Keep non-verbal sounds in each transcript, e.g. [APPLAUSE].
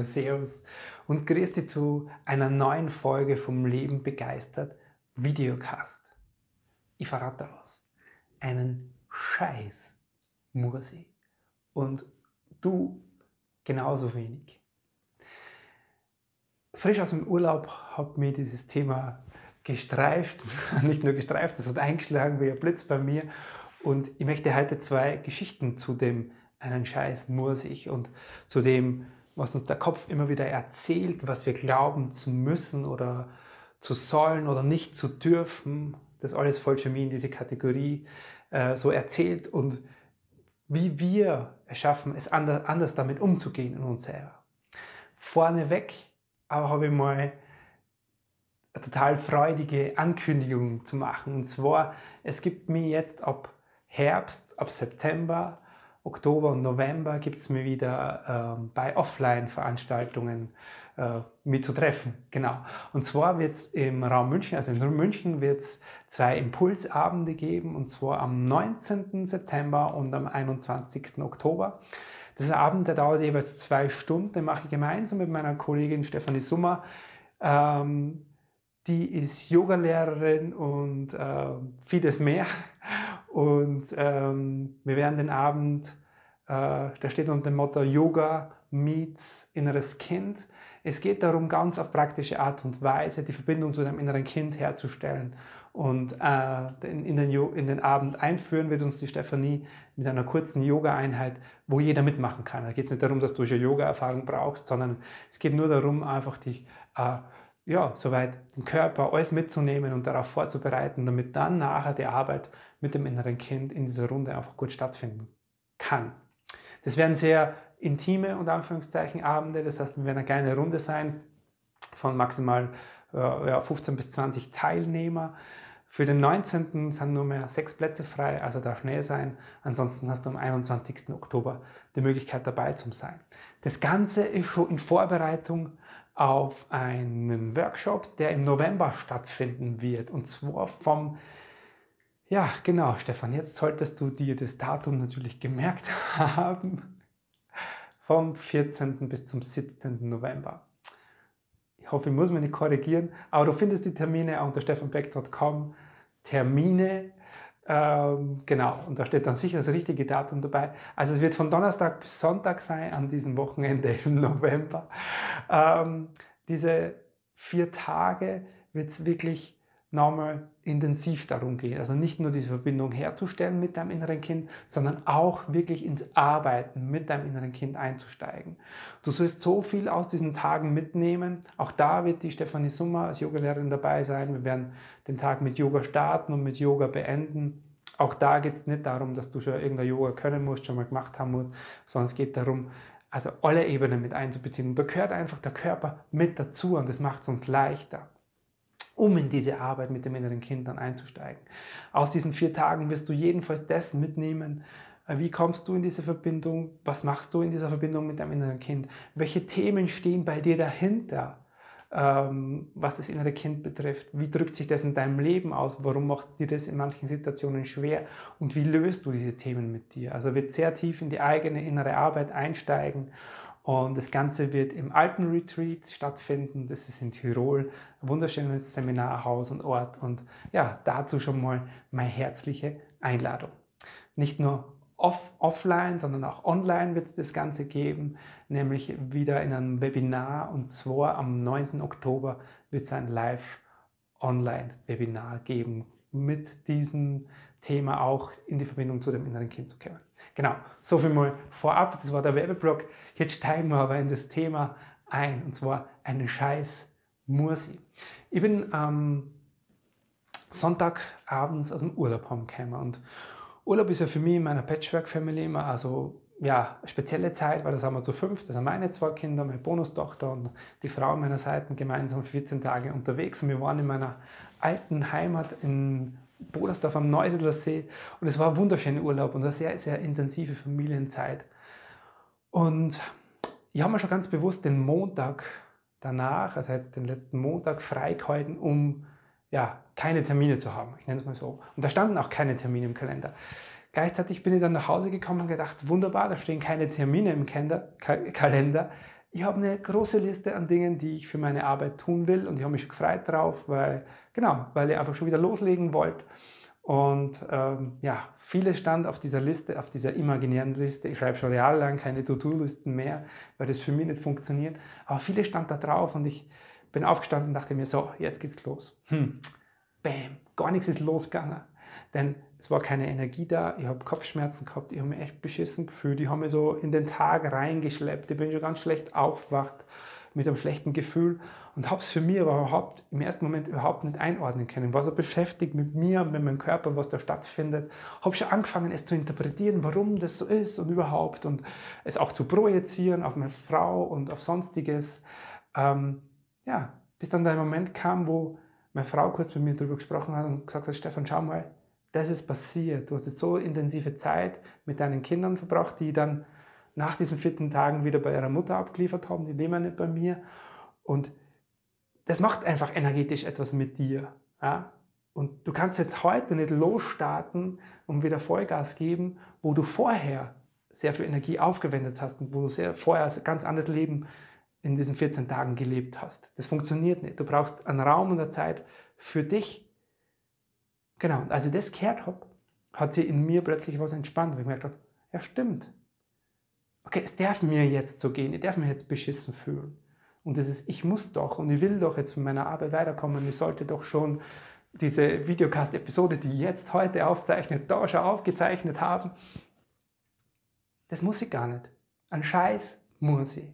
Hallo, Servus und grüß dich zu einer neuen Folge vom Leben begeistert Videocast. Ich verrate was. Einen Scheiß muss ich. Und du genauso wenig. Frisch aus dem Urlaub hat mir dieses Thema gestreift, [LAUGHS] nicht nur gestreift, es hat eingeschlagen wie ein Blitz bei mir. Und ich möchte heute zwei Geschichten zu dem einen Scheiß muss ich und zu dem was uns der Kopf immer wieder erzählt, was wir glauben zu müssen oder zu sollen oder nicht zu dürfen. Das alles fällt für mich in diese Kategorie äh, so erzählt und wie wir es schaffen, es anders, anders damit umzugehen in uns selber. Vorneweg aber habe ich mal eine total freudige Ankündigung zu machen. Und zwar, es gibt mir jetzt ab Herbst, ab September Oktober und November gibt es mir wieder äh, bei Offline-Veranstaltungen äh, mit zu treffen. Genau. Und zwar wird es im Raum München, also in München, wird es zwei Impulsabende geben, und zwar am 19. September und am 21. Oktober. Dieser Abend, der dauert jeweils zwei Stunden, den mache ich gemeinsam mit meiner Kollegin Stefanie Summer. Ähm, die ist Yogalehrerin und äh, vieles mehr. Und ähm, wir werden den Abend, äh, der steht unter dem Motto Yoga meets inneres Kind. Es geht darum, ganz auf praktische Art und Weise die Verbindung zu deinem inneren Kind herzustellen. Und äh, in, den, in den Abend einführen wird uns die Stefanie mit einer kurzen Yoga-Einheit, wo jeder mitmachen kann. Da geht es nicht darum, dass du schon Yoga-Erfahrung brauchst, sondern es geht nur darum, einfach dich äh, ja, soweit den Körper alles mitzunehmen und darauf vorzubereiten, damit dann nachher die Arbeit mit dem inneren Kind in dieser Runde einfach gut stattfinden kann. Das werden sehr intime und Anführungszeichen Abende, das heißt, wir werden eine kleine Runde sein von maximal äh, ja, 15 bis 20 Teilnehmer. Für den 19. sind nur mehr sechs Plätze frei, also da schnell sein. Ansonsten hast du am 21. Oktober die Möglichkeit dabei zu sein. Das Ganze ist schon in Vorbereitung auf einen Workshop, der im November stattfinden wird. Und zwar vom, ja genau, Stefan, jetzt solltest du dir das Datum natürlich gemerkt [LAUGHS] haben, vom 14. bis zum 17. November. Ich hoffe, ich muss mich nicht korrigieren, aber du findest die Termine unter stefanbeck.com. Termine ähm, genau, und da steht dann sicher das richtige Datum dabei. Also es wird von Donnerstag bis Sonntag sein, an diesem Wochenende im November. Ähm, diese vier Tage wird es wirklich nochmal intensiv darum gehen. Also nicht nur diese Verbindung herzustellen mit deinem inneren Kind, sondern auch wirklich ins Arbeiten mit deinem inneren Kind einzusteigen. Du sollst so viel aus diesen Tagen mitnehmen. Auch da wird die Stefanie Summer als Yogalehrerin dabei sein. Wir werden den Tag mit Yoga starten und mit Yoga beenden. Auch da geht es nicht darum, dass du schon irgendein Yoga können musst, schon mal gemacht haben musst, sondern es geht darum, also alle Ebenen mit einzubeziehen. Und da gehört einfach der Körper mit dazu und das macht es uns leichter um in diese Arbeit mit dem inneren Kind dann einzusteigen. Aus diesen vier Tagen wirst du jedenfalls das mitnehmen, äh, wie kommst du in diese Verbindung, was machst du in dieser Verbindung mit deinem inneren Kind, welche Themen stehen bei dir dahinter, ähm, was das innere Kind betrifft, wie drückt sich das in deinem Leben aus, warum macht dir das in manchen Situationen schwer? Und wie löst du diese Themen mit dir. Also wird sehr tief in die eigene innere Arbeit einsteigen und das Ganze wird im Alpenretreat stattfinden. Das ist in Tirol, ein wunderschönes Seminarhaus und Ort. Und ja, dazu schon mal meine herzliche Einladung. Nicht nur off offline, sondern auch online wird es das Ganze geben, nämlich wieder in einem Webinar. Und zwar am 9. Oktober wird es ein Live-Online-Webinar geben mit diesem Thema auch in die Verbindung zu dem inneren Kind zu kommen. Genau, so viel mal vorab, das war der Werbeblock. Jetzt steigen wir aber in das Thema ein, und zwar einen Scheiß Mursi. Ich bin ähm, Sonntagabends aus dem Urlaub heimgekommen und Urlaub ist ja für mich in meiner Patchwork-Family immer also ja, eine spezielle Zeit, weil das haben wir zu fünf, das sind meine zwei Kinder, meine Bonustochter und die Frau meiner Seite gemeinsam 14 Tage unterwegs. Und wir waren in meiner alten Heimat in Bodersdorf am Neusiedler See und es war ein wunderschöner Urlaub und eine sehr, sehr intensive Familienzeit. Und ich habe mir schon ganz bewusst den Montag danach, also jetzt den letzten Montag, freigehalten, um ja, keine Termine zu haben. Ich nenne es mal so. Und da standen auch keine Termine im Kalender. Gleichzeitig bin ich dann nach Hause gekommen und gedacht, wunderbar, da stehen keine Termine im Kalender. Ich habe eine große Liste an Dingen, die ich für meine Arbeit tun will und ich habe mich schon gefreut drauf, weil, genau, weil ich einfach schon wieder loslegen wollte. Und ähm, ja, vieles stand auf dieser Liste, auf dieser imaginären Liste. Ich schreibe schon jahrelang keine To-Do-Listen mehr, weil das für mich nicht funktioniert. Aber vieles stand da drauf und ich bin aufgestanden und dachte mir so, jetzt geht's los. Hm. Bam, gar nichts ist losgegangen. Denn es war keine Energie da, ich habe Kopfschmerzen gehabt, ich habe mich echt beschissen gefühlt, ich habe mich so in den Tag reingeschleppt, ich bin schon ganz schlecht aufgewacht mit einem schlechten Gefühl und habe es für mich überhaupt im ersten Moment überhaupt nicht einordnen können. War so beschäftigt mit mir, mit meinem Körper, was da stattfindet. Habe schon angefangen, es zu interpretieren, warum das so ist und überhaupt und es auch zu projizieren auf meine Frau und auf sonstiges. Ähm, ja, bis dann der Moment kam, wo meine Frau kurz mit mir darüber gesprochen hat und gesagt hat, Stefan, schau mal, das ist passiert. Du hast jetzt so intensive Zeit mit deinen Kindern verbracht, die dann nach diesen vierten Tagen wieder bei ihrer Mutter abgeliefert haben, die leben nicht bei mir. Und das macht einfach energetisch etwas mit dir. Ja? Und du kannst jetzt heute nicht losstarten und wieder Vollgas geben, wo du vorher sehr viel Energie aufgewendet hast und wo du sehr, vorher ein ganz anderes Leben in diesen 14 Tagen gelebt hast. Das funktioniert nicht. Du brauchst einen Raum und eine Zeit für dich. Genau, und als ich das gehört habe, hat sich in mir plötzlich was entspannt, weil ich gemerkt habe, ja stimmt. Okay, es darf mir jetzt so gehen, ich darf mich jetzt beschissen fühlen. Und das ist, ich muss doch und ich will doch jetzt mit meiner Arbeit weiterkommen. Ich sollte doch schon diese Videocast-Episode, die jetzt heute aufzeichnet, da schon aufgezeichnet haben. Das muss ich gar nicht. Ein Scheiß muss ich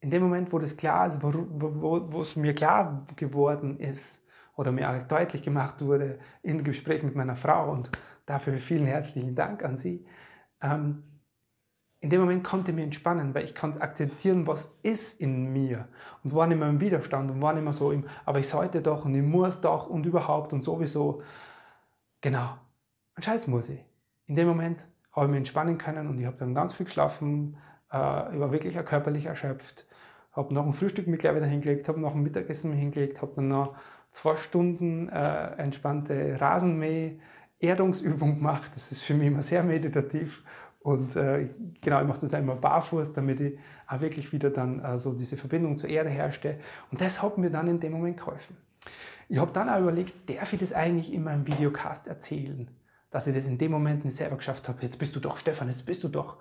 in dem Moment, wo das klar ist, wo, wo, wo es mir klar geworden ist oder mir deutlich gemacht wurde im Gespräch mit meiner Frau und dafür vielen herzlichen Dank an sie, ähm, in dem Moment konnte ich mich entspannen, weil ich konnte akzeptieren, was ist in mir und war nicht mehr im Widerstand und war nicht mehr so im, aber ich sollte doch und ich muss doch und überhaupt und sowieso. Genau, ein Scheiß muss ich. In dem Moment habe ich mich entspannen können und ich habe dann ganz viel geschlafen, äh, ich war wirklich körperlich erschöpft habe noch ein Frühstück mit gleich wieder hingelegt, habe noch ein Mittagessen hingelegt, habe dann noch zwei Stunden äh, entspannte Rasenmäh-Erdungsübung gemacht. Das ist für mich immer sehr meditativ. Und äh, genau, ich mache das einmal barfuß, damit ich auch wirklich wieder dann äh, so diese Verbindung zur Erde herstelle. Und das hat mir dann in dem Moment geholfen. Ich habe dann auch überlegt, darf ich das eigentlich in meinem Videocast erzählen? Dass ich das in dem Moment nicht selber geschafft habe. Jetzt bist du doch, Stefan, jetzt bist du doch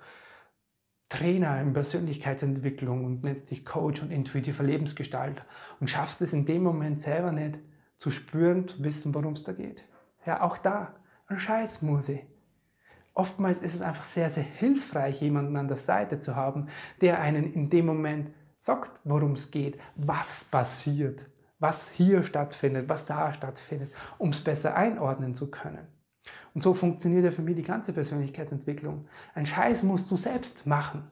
Trainer in Persönlichkeitsentwicklung und nennst dich Coach und intuitiver Lebensgestalter und schaffst es in dem Moment selber nicht zu spüren, zu wissen, worum es da geht. Ja, auch da, ein Scheiß muss ich. Oftmals ist es einfach sehr, sehr hilfreich, jemanden an der Seite zu haben, der einen in dem Moment sagt, worum es geht, was passiert, was hier stattfindet, was da stattfindet, um es besser einordnen zu können. Und so funktioniert ja für mich die ganze Persönlichkeitsentwicklung. Ein Scheiß musst du selbst machen.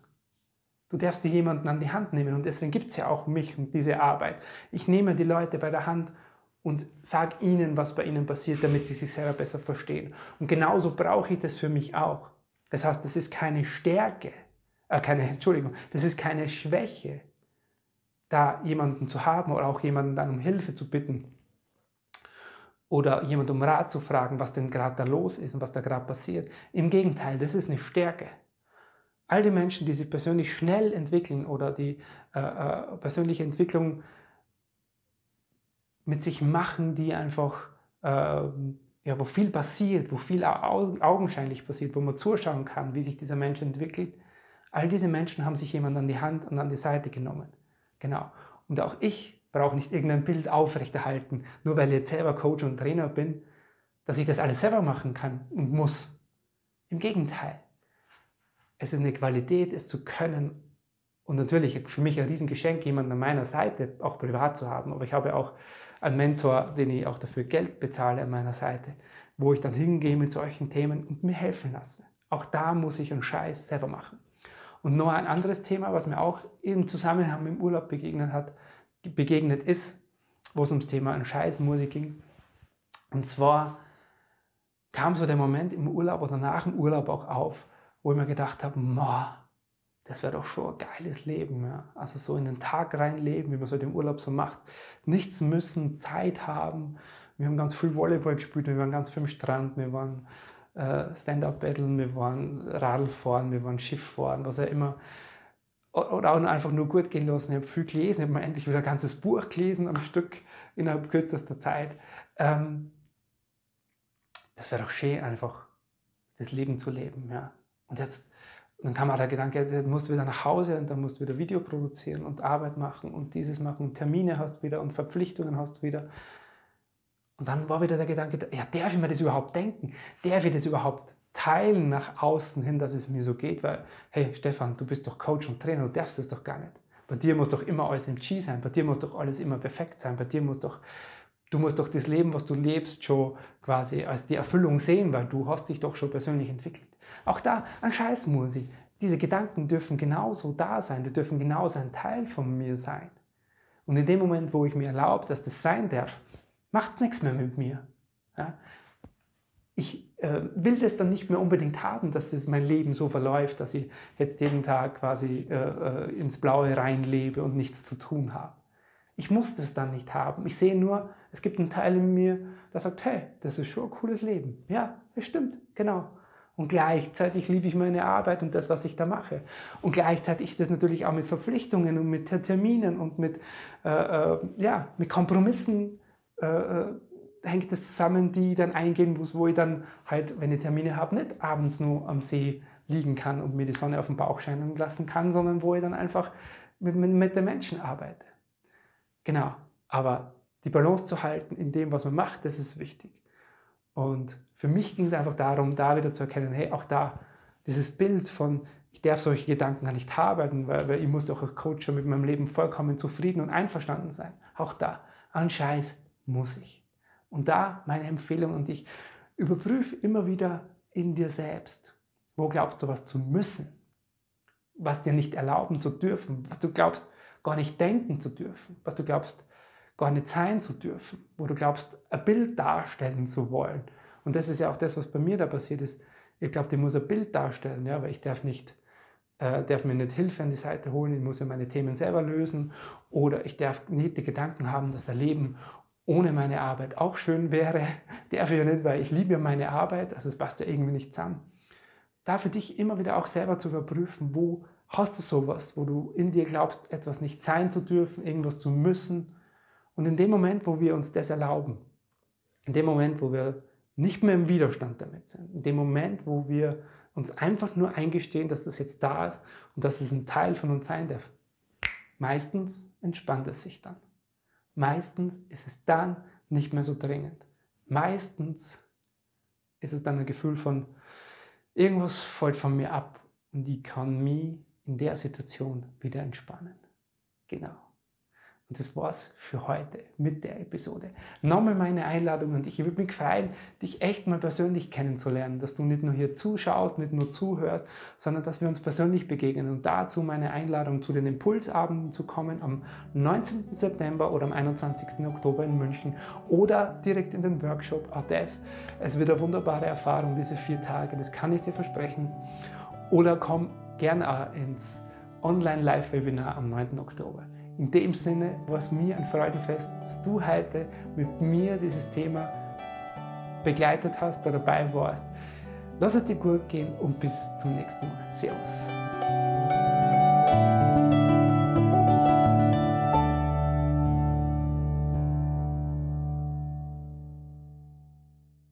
Du darfst dir jemanden an die Hand nehmen und deswegen gibt es ja auch mich und diese Arbeit. Ich nehme die Leute bei der Hand und sage ihnen, was bei ihnen passiert, damit sie sich selber besser verstehen. Und genauso brauche ich das für mich auch. Das heißt, das ist keine Stärke, äh, keine, Entschuldigung, das ist keine Schwäche, da jemanden zu haben oder auch jemanden dann um Hilfe zu bitten oder jemand um Rat zu fragen, was denn gerade da los ist und was da gerade passiert. Im Gegenteil, das ist eine Stärke. All die Menschen, die sich persönlich schnell entwickeln oder die äh, äh, persönliche Entwicklung mit sich machen, die einfach, äh, ja, wo viel passiert, wo viel augenscheinlich passiert, wo man zuschauen kann, wie sich dieser Mensch entwickelt, all diese Menschen haben sich jemand an die Hand und an die Seite genommen. Genau. Und auch ich brauche nicht irgendein Bild aufrechterhalten, nur weil ich jetzt selber Coach und Trainer bin, dass ich das alles selber machen kann und muss. Im Gegenteil. Es ist eine Qualität, es zu können Und natürlich für mich ein Riesengeschenk, jemanden an meiner Seite auch privat zu haben. Aber ich habe auch einen Mentor, den ich auch dafür Geld bezahle an meiner Seite, wo ich dann hingehe mit solchen Themen und mir helfen lasse. Auch da muss ich einen Scheiß selber machen. Und noch ein anderes Thema, was mir auch im Zusammenhang mit dem Urlaub begegnet hat, begegnet ist, wo es ums Thema einen Scheiß Musik ging. Und zwar kam so der Moment im Urlaub oder nach dem Urlaub auch auf, wo ich mir gedacht habe, das wäre doch schon ein geiles Leben. Ja? Also so in den Tag reinleben, wie man so im Urlaub so macht. Nichts müssen, Zeit haben. Wir haben ganz viel Volleyball gespielt, wir waren ganz viel am Strand, wir waren äh, Stand-up-Battlen, wir waren Radlfahren, wir waren Schifffahren, was auch immer. Oder auch einfach nur gut gehen lassen. Ich habe viel gelesen, ich habe mir endlich wieder ein ganzes Buch gelesen am Stück innerhalb kürzester Zeit. Ähm, das wäre doch schön, einfach das Leben zu leben. Ja? Und jetzt dann kam auch der Gedanke, jetzt musst du wieder nach Hause und dann musst du wieder Video produzieren und Arbeit machen und dieses machen und Termine hast wieder und Verpflichtungen hast wieder. Und dann war wieder der Gedanke, ja, darf ich mir das überhaupt denken? Darf ich das überhaupt teilen nach außen hin, dass es mir so geht? Weil, hey Stefan, du bist doch Coach und Trainer, du darfst das doch gar nicht. Bei dir muss doch immer alles im G sein, bei dir muss doch alles immer perfekt sein, bei dir muss doch, du musst doch das Leben, was du lebst, schon quasi als die Erfüllung sehen, weil du hast dich doch schon persönlich entwickelt. Auch da ein Scheiß muss ich. Diese Gedanken dürfen genauso da sein, die dürfen genauso ein Teil von mir sein. Und in dem Moment, wo ich mir erlaube, dass das sein darf, macht nichts mehr mit mir. Ja? Äh, will das dann nicht mehr unbedingt haben, dass das mein Leben so verläuft, dass ich jetzt jeden Tag quasi äh, äh, ins Blaue reinlebe und nichts zu tun habe. Ich muss das dann nicht haben. Ich sehe nur, es gibt einen Teil in mir, der sagt, hey, das ist schon ein cooles Leben. Ja, das stimmt, genau. Und gleichzeitig liebe ich meine Arbeit und das, was ich da mache. Und gleichzeitig ist das natürlich auch mit Verpflichtungen und mit Terminen und mit, äh, äh, ja, mit Kompromissen äh, äh, hängt das zusammen, die dann eingehen muss, wo ich dann halt, wenn ich Termine habe, nicht abends nur am See liegen kann und mir die Sonne auf den Bauch scheinen lassen kann, sondern wo ich dann einfach mit, mit, mit den Menschen arbeite. Genau. Aber die Balance zu halten in dem, was man macht, das ist wichtig. Und für mich ging es einfach darum, da wieder zu erkennen, hey, auch da, dieses Bild von, ich darf solche Gedanken gar nicht haben, weil, weil ich muss doch als Coach schon mit meinem Leben vollkommen zufrieden und einverstanden sein. Auch da, an Scheiß muss ich. Und da meine Empfehlung und ich, überprüfe immer wieder in dir selbst, wo glaubst du was zu müssen, was dir nicht erlauben zu dürfen, was du glaubst gar nicht denken zu dürfen, was du glaubst gar nicht sein zu dürfen, wo du glaubst ein Bild darstellen zu wollen. Und das ist ja auch das, was bei mir da passiert ist. Ich glaube, ich muss ein Bild darstellen, ja, weil ich darf nicht äh, darf mir nicht Hilfe an die Seite holen, ich muss ja meine Themen selber lösen oder ich darf nicht die Gedanken haben, dass ein Leben ohne meine Arbeit auch schön wäre. [LAUGHS] Darf ich ja nicht, weil ich liebe ja meine Arbeit, also es passt ja irgendwie nicht zusammen. Da für dich immer wieder auch selber zu überprüfen, wo hast du sowas, wo du in dir glaubst, etwas nicht sein zu dürfen, irgendwas zu müssen. Und in dem Moment, wo wir uns das erlauben, in dem Moment, wo wir nicht mehr im Widerstand damit sind, in dem Moment, wo wir uns einfach nur eingestehen, dass das jetzt da ist und dass es ein Teil von uns sein darf, meistens entspannt es sich dann. Meistens ist es dann nicht mehr so dringend. Meistens ist es dann ein Gefühl von, irgendwas fällt von mir ab und ich kann mich in der Situation wieder entspannen. Genau. Und das war's für heute mit der Episode. Nochmal meine Einladung und ich würde mich freuen, dich echt mal persönlich kennenzulernen, dass du nicht nur hier zuschaust, nicht nur zuhörst, sondern dass wir uns persönlich begegnen. Und dazu meine Einladung zu den Impulsabenden zu kommen am 19. September oder am 21. Oktober in München oder direkt in den Workshop. Das, es wird eine wunderbare Erfahrung, diese vier Tage, das kann ich dir versprechen. Oder komm gerne ins Online-Live-Webinar am 9. Oktober. In dem Sinne war es mir ein Freudenfest, dass du heute mit mir dieses Thema begleitet hast, da dabei warst. Lass es dir gut gehen und bis zum nächsten Mal. Servus.